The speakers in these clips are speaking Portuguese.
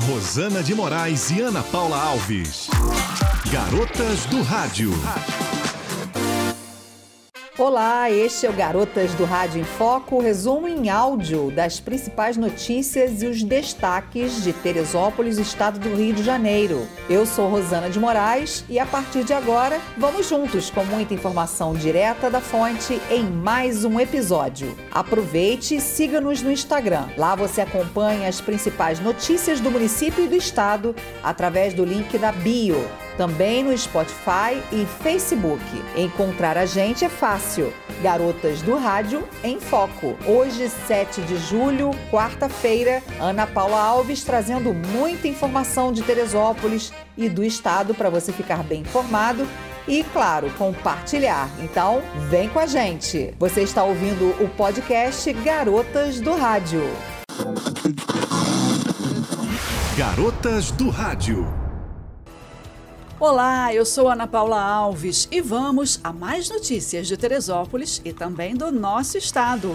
Rosana de Moraes e Ana Paula Alves. Garotas do Rádio. Olá, este é o Garotas do Rádio em Foco, resumo em áudio das principais notícias e os destaques de Teresópolis, estado do Rio de Janeiro. Eu sou Rosana de Moraes e a partir de agora vamos juntos com muita informação direta da fonte em mais um episódio. Aproveite e siga-nos no Instagram. Lá você acompanha as principais notícias do município e do estado através do link da bio também no Spotify e Facebook. Encontrar a gente é fácil. Garotas do Rádio em Foco. Hoje, 7 de julho, quarta-feira, Ana Paula Alves trazendo muita informação de Teresópolis e do estado para você ficar bem informado e, claro, compartilhar. Então, vem com a gente. Você está ouvindo o podcast Garotas do Rádio. Garotas do Rádio. Olá, eu sou Ana Paula Alves e vamos a mais notícias de Teresópolis e também do nosso estado.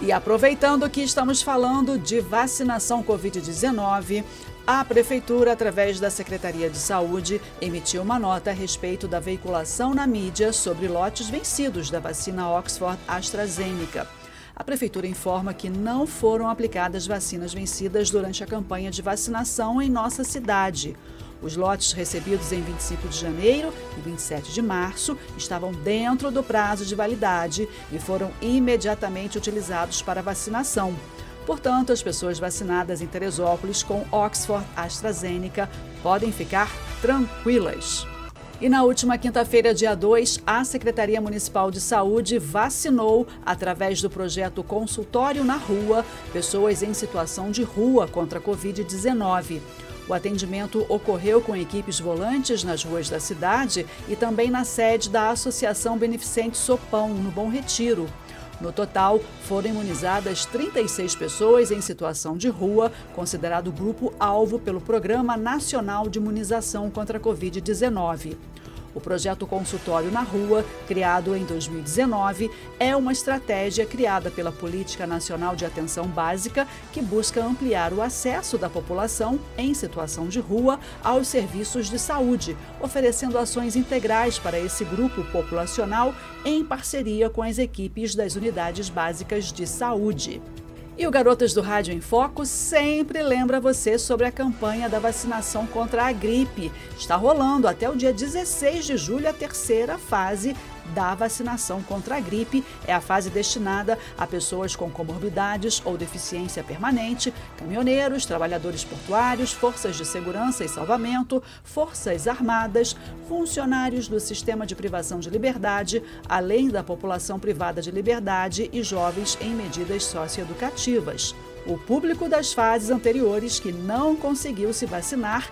E aproveitando que estamos falando de vacinação Covid-19, a Prefeitura, através da Secretaria de Saúde, emitiu uma nota a respeito da veiculação na mídia sobre lotes vencidos da vacina Oxford AstraZeneca. A Prefeitura informa que não foram aplicadas vacinas vencidas durante a campanha de vacinação em nossa cidade. Os lotes recebidos em 25 de janeiro e 27 de março estavam dentro do prazo de validade e foram imediatamente utilizados para vacinação. Portanto, as pessoas vacinadas em Teresópolis com Oxford AstraZeneca podem ficar tranquilas. E na última quinta-feira, dia 2, a Secretaria Municipal de Saúde vacinou, através do projeto Consultório na Rua, pessoas em situação de rua contra a Covid-19. O atendimento ocorreu com equipes volantes nas ruas da cidade e também na sede da Associação Beneficente Sopão, no Bom Retiro. No total, foram imunizadas 36 pessoas em situação de rua, considerado grupo-alvo pelo Programa Nacional de Imunização contra a Covid-19. O projeto Consultório na Rua, criado em 2019, é uma estratégia criada pela Política Nacional de Atenção Básica que busca ampliar o acesso da população em situação de rua aos serviços de saúde, oferecendo ações integrais para esse grupo populacional em parceria com as equipes das unidades básicas de saúde. E o Garotas do Rádio em Foco sempre lembra você sobre a campanha da vacinação contra a gripe. Está rolando até o dia 16 de julho a terceira fase da vacinação contra a gripe. É a fase destinada a pessoas com comorbidades ou deficiência permanente, caminhoneiros, trabalhadores portuários, forças de segurança e salvamento, forças armadas, funcionários do sistema de privação de liberdade, além da população privada de liberdade e jovens em medidas socioeducativas. O público das fases anteriores que não conseguiu se vacinar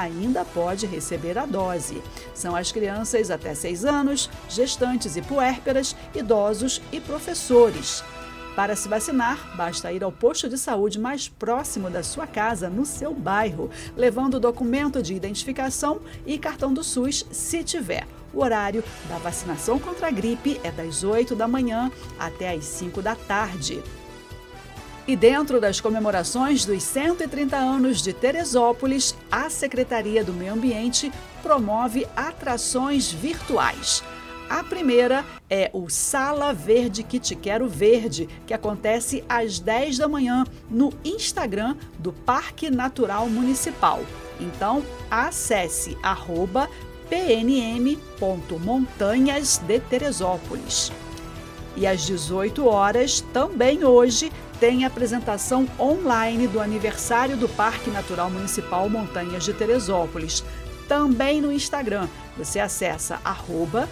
ainda pode receber a dose. São as crianças até 6 anos, gestantes e puérperas, idosos e professores. Para se vacinar, basta ir ao posto de saúde mais próximo da sua casa, no seu bairro, levando documento de identificação e cartão do SUS, se tiver. O horário da vacinação contra a gripe é das 8 da manhã até as 5 da tarde. E dentro das comemorações dos 130 anos de Teresópolis, a Secretaria do Meio Ambiente promove atrações virtuais. A primeira é o Sala Verde que Te Quero Verde, que acontece às 10 da manhã no Instagram do Parque Natural Municipal. Então, acesse arroba pnm.montanhas de Teresópolis. E às 18 horas, também hoje, tem apresentação online do aniversário do Parque Natural Municipal Montanhas de Teresópolis. Também no Instagram. Você acessa arroba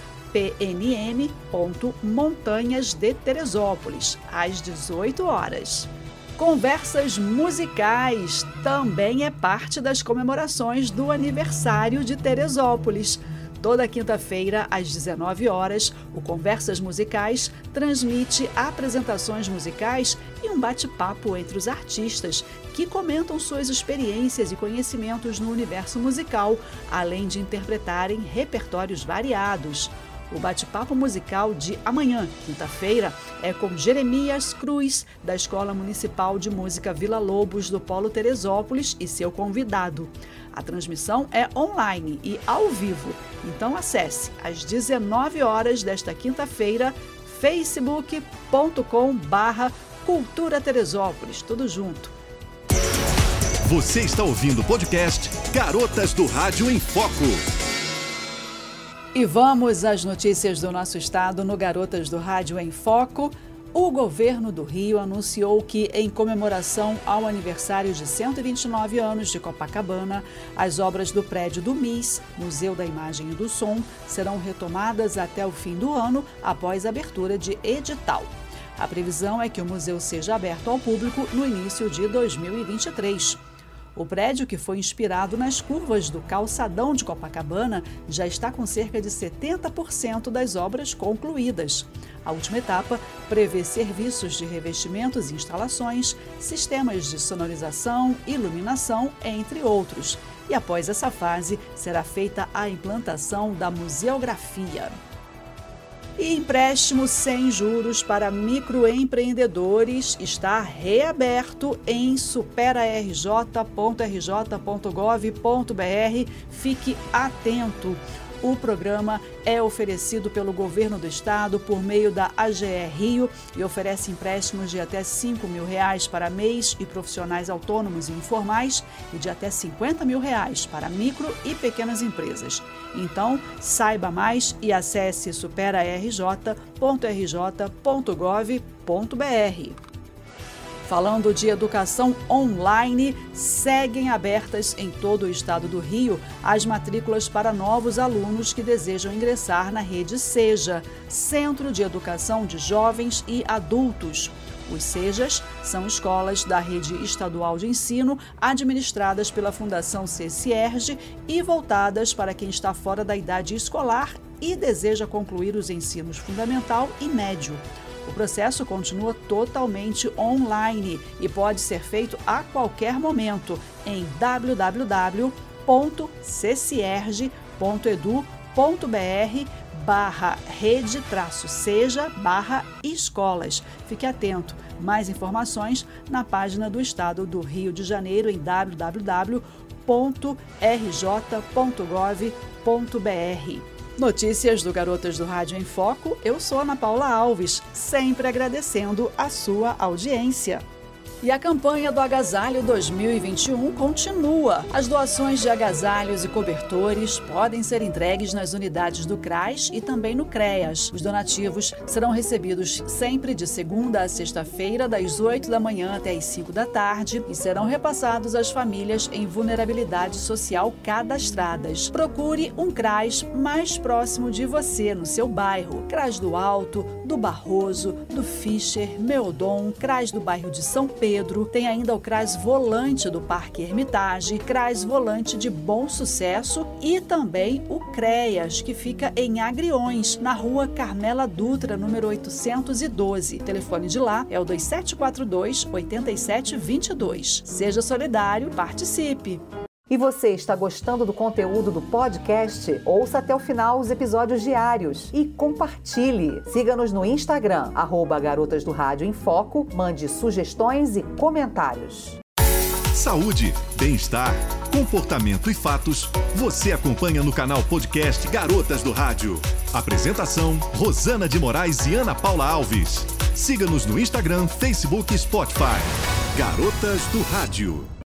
às 18 horas. Conversas musicais também é parte das comemorações do aniversário de Teresópolis. Toda quinta-feira, às 19 horas, o Conversas Musicais transmite apresentações musicais e um bate-papo entre os artistas que comentam suas experiências e conhecimentos no universo musical, além de interpretarem repertórios variados. O bate-papo musical de amanhã, quinta-feira, é com Jeremias Cruz, da Escola Municipal de Música Vila Lobos do Polo Teresópolis e seu convidado. A transmissão é online e ao vivo, então acesse às 19 horas desta quinta-feira facebook.com barra Cultura Teresópolis, tudo junto. Você está ouvindo o podcast Garotas do Rádio em Foco. E vamos às notícias do nosso estado no Garotas do Rádio em Foco. O governo do Rio anunciou que, em comemoração ao aniversário de 129 anos de Copacabana, as obras do prédio do MIS, Museu da Imagem e do Som, serão retomadas até o fim do ano, após a abertura de edital. A previsão é que o museu seja aberto ao público no início de 2023. O prédio, que foi inspirado nas curvas do calçadão de Copacabana, já está com cerca de 70% das obras concluídas. A última etapa prevê serviços de revestimentos e instalações, sistemas de sonorização, iluminação, entre outros. E após essa fase, será feita a implantação da museografia. E empréstimo sem juros para microempreendedores está reaberto em superarj.rj.gov.br. Fique atento. O programa é oferecido pelo governo do estado por meio da AGE Rio e oferece empréstimos de até 5 mil reais para MEIs e profissionais autônomos e informais e de até 50 mil reais para micro e pequenas empresas. Então, saiba mais e acesse superarj.rj.gov.br. Falando de educação online, seguem abertas em todo o estado do Rio as matrículas para novos alunos que desejam ingressar na rede SEJA, Centro de Educação de Jovens e Adultos. Os SEJAs são escolas da rede estadual de ensino administradas pela Fundação CCERG e voltadas para quem está fora da idade escolar e deseja concluir os ensinos fundamental e médio. O processo continua totalmente online e pode ser feito a qualquer momento em www.ccierge.edu.br barra rede traço seja barra escolas. Fique atento. Mais informações na página do Estado do Rio de Janeiro em www.rj.gov.br. Notícias do Garotas do Rádio em Foco, eu sou Ana Paula Alves, sempre agradecendo a sua audiência. E a campanha do Agasalho 2021 continua. As doações de agasalhos e cobertores podem ser entregues nas unidades do CRAS e também no CREAS. Os donativos serão recebidos sempre de segunda a sexta-feira, das 8 da manhã até as 5 da tarde, e serão repassados às famílias em vulnerabilidade social cadastradas. Procure um CRAS mais próximo de você, no seu bairro. CRAS do Alto, do Barroso, do Fischer, Meodon, CRAS do bairro de São Pedro tem ainda o CRAS Volante do Parque Hermitage, CRAS Volante de Bom Sucesso e também o CREAS, que fica em Agriões, na rua Carmela Dutra, número 812. O telefone de lá é o 2742 8722. Seja solidário, participe! E você está gostando do conteúdo do podcast? Ouça até o final os episódios diários e compartilhe. Siga-nos no Instagram, arroba Garotas do Rádio em Foco, mande sugestões e comentários. Saúde, bem-estar, comportamento e fatos, você acompanha no canal podcast Garotas do Rádio. Apresentação, Rosana de Moraes e Ana Paula Alves. Siga-nos no Instagram, Facebook e Spotify. Garotas do Rádio.